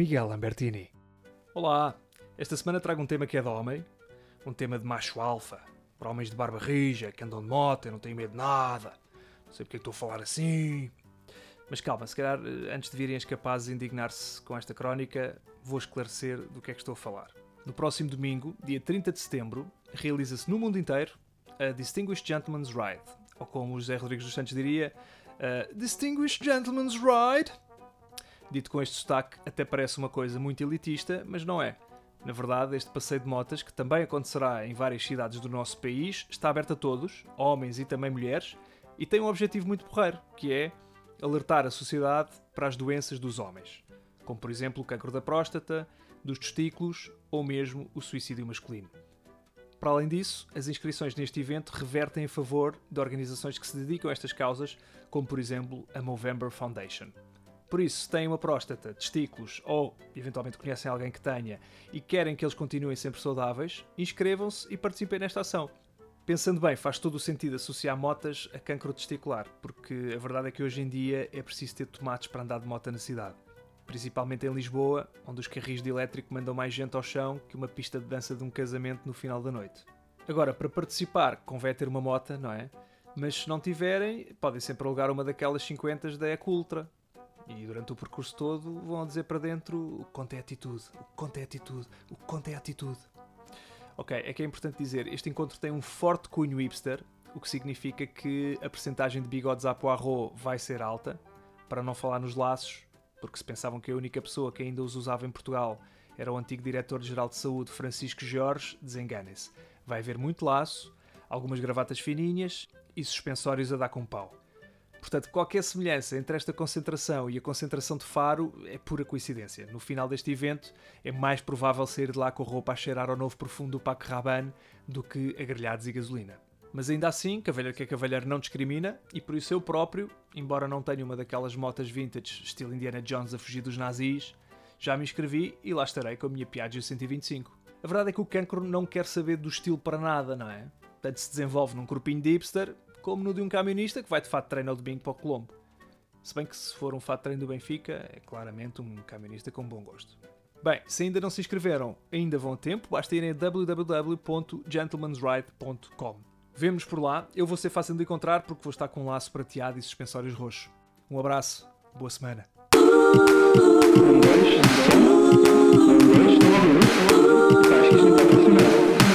Miguel Lambertini. Olá, esta semana trago um tema que é de homem, um tema de macho alfa, para homens de barba rija, que andam de moto e não têm medo de nada. Não sei porque é estou a falar assim. Mas calma, se calhar eh, antes de virem as capazes indignar-se com esta crónica, vou esclarecer do que é que estou a falar. No próximo domingo, dia 30 de setembro, realiza-se no mundo inteiro a Distinguished Gentleman's Ride, ou como o José Rodrigues dos Santos diria, a Distinguished Gentleman's Ride. Dito com este sotaque, até parece uma coisa muito elitista, mas não é. Na verdade, este passeio de motas, que também acontecerá em várias cidades do nosso país, está aberto a todos, homens e também mulheres, e tem um objetivo muito porreiro, que é alertar a sociedade para as doenças dos homens, como por exemplo o cancro da próstata, dos testículos ou mesmo o suicídio masculino. Para além disso, as inscrições neste evento revertem a favor de organizações que se dedicam a estas causas, como por exemplo a Movember Foundation. Por isso, se têm uma próstata, testículos ou eventualmente conhecem alguém que tenha e querem que eles continuem sempre saudáveis, inscrevam-se e participem nesta ação. Pensando bem, faz todo o sentido associar motas a cancro testicular, porque a verdade é que hoje em dia é preciso ter tomates para andar de moto na cidade. Principalmente em Lisboa, onde os carris de elétrico mandam mais gente ao chão que uma pista de dança de um casamento no final da noite. Agora, para participar, convém ter uma moto, não é? Mas se não tiverem, podem sempre alugar uma daquelas 50 da Eco Ultra. E durante o percurso todo vão dizer para dentro o conto é atitude, o conto é atitude, o conto é atitude. Ok, é que é importante dizer, este encontro tem um forte cunho hipster, o que significa que a percentagem de bigodes à poirot vai ser alta, para não falar nos laços, porque se pensavam que a única pessoa que ainda os usava em Portugal era o antigo diretor-geral de saúde Francisco Jorge, desenganem-se. Vai haver muito laço, algumas gravatas fininhas e suspensórios a dar com pau. Portanto, qualquer semelhança entre esta concentração e a concentração de Faro é pura coincidência. No final deste evento, é mais provável sair de lá com a roupa a cheirar ao novo perfume do Paco Rabanne do que a grelhados e gasolina. Mas ainda assim, Cavalheiro que é Cavalheiro não discrimina e por isso eu próprio, embora não tenha uma daquelas motas vintage estilo Indiana Jones a fugir dos nazis, já me inscrevi e lá estarei com a minha Piaggio 125. A verdade é que o cancro não quer saber do estilo para nada, não é? Tanto se desenvolve num corpinho de hipster como no de um camionista que vai de fato de treino ao domingo para o Colombo. Se bem que se for um fato de treino do Benfica, é claramente um camionista com bom gosto. Bem, se ainda não se inscreveram, ainda vão a tempo, basta irem a www.gentlemansride.com. Vemo-nos por lá, eu vou ser fácil de encontrar porque vou estar com um laço prateado e suspensórios roxos. Um abraço, boa semana.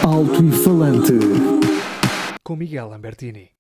Alto e falante. Com Miguel Lambertini.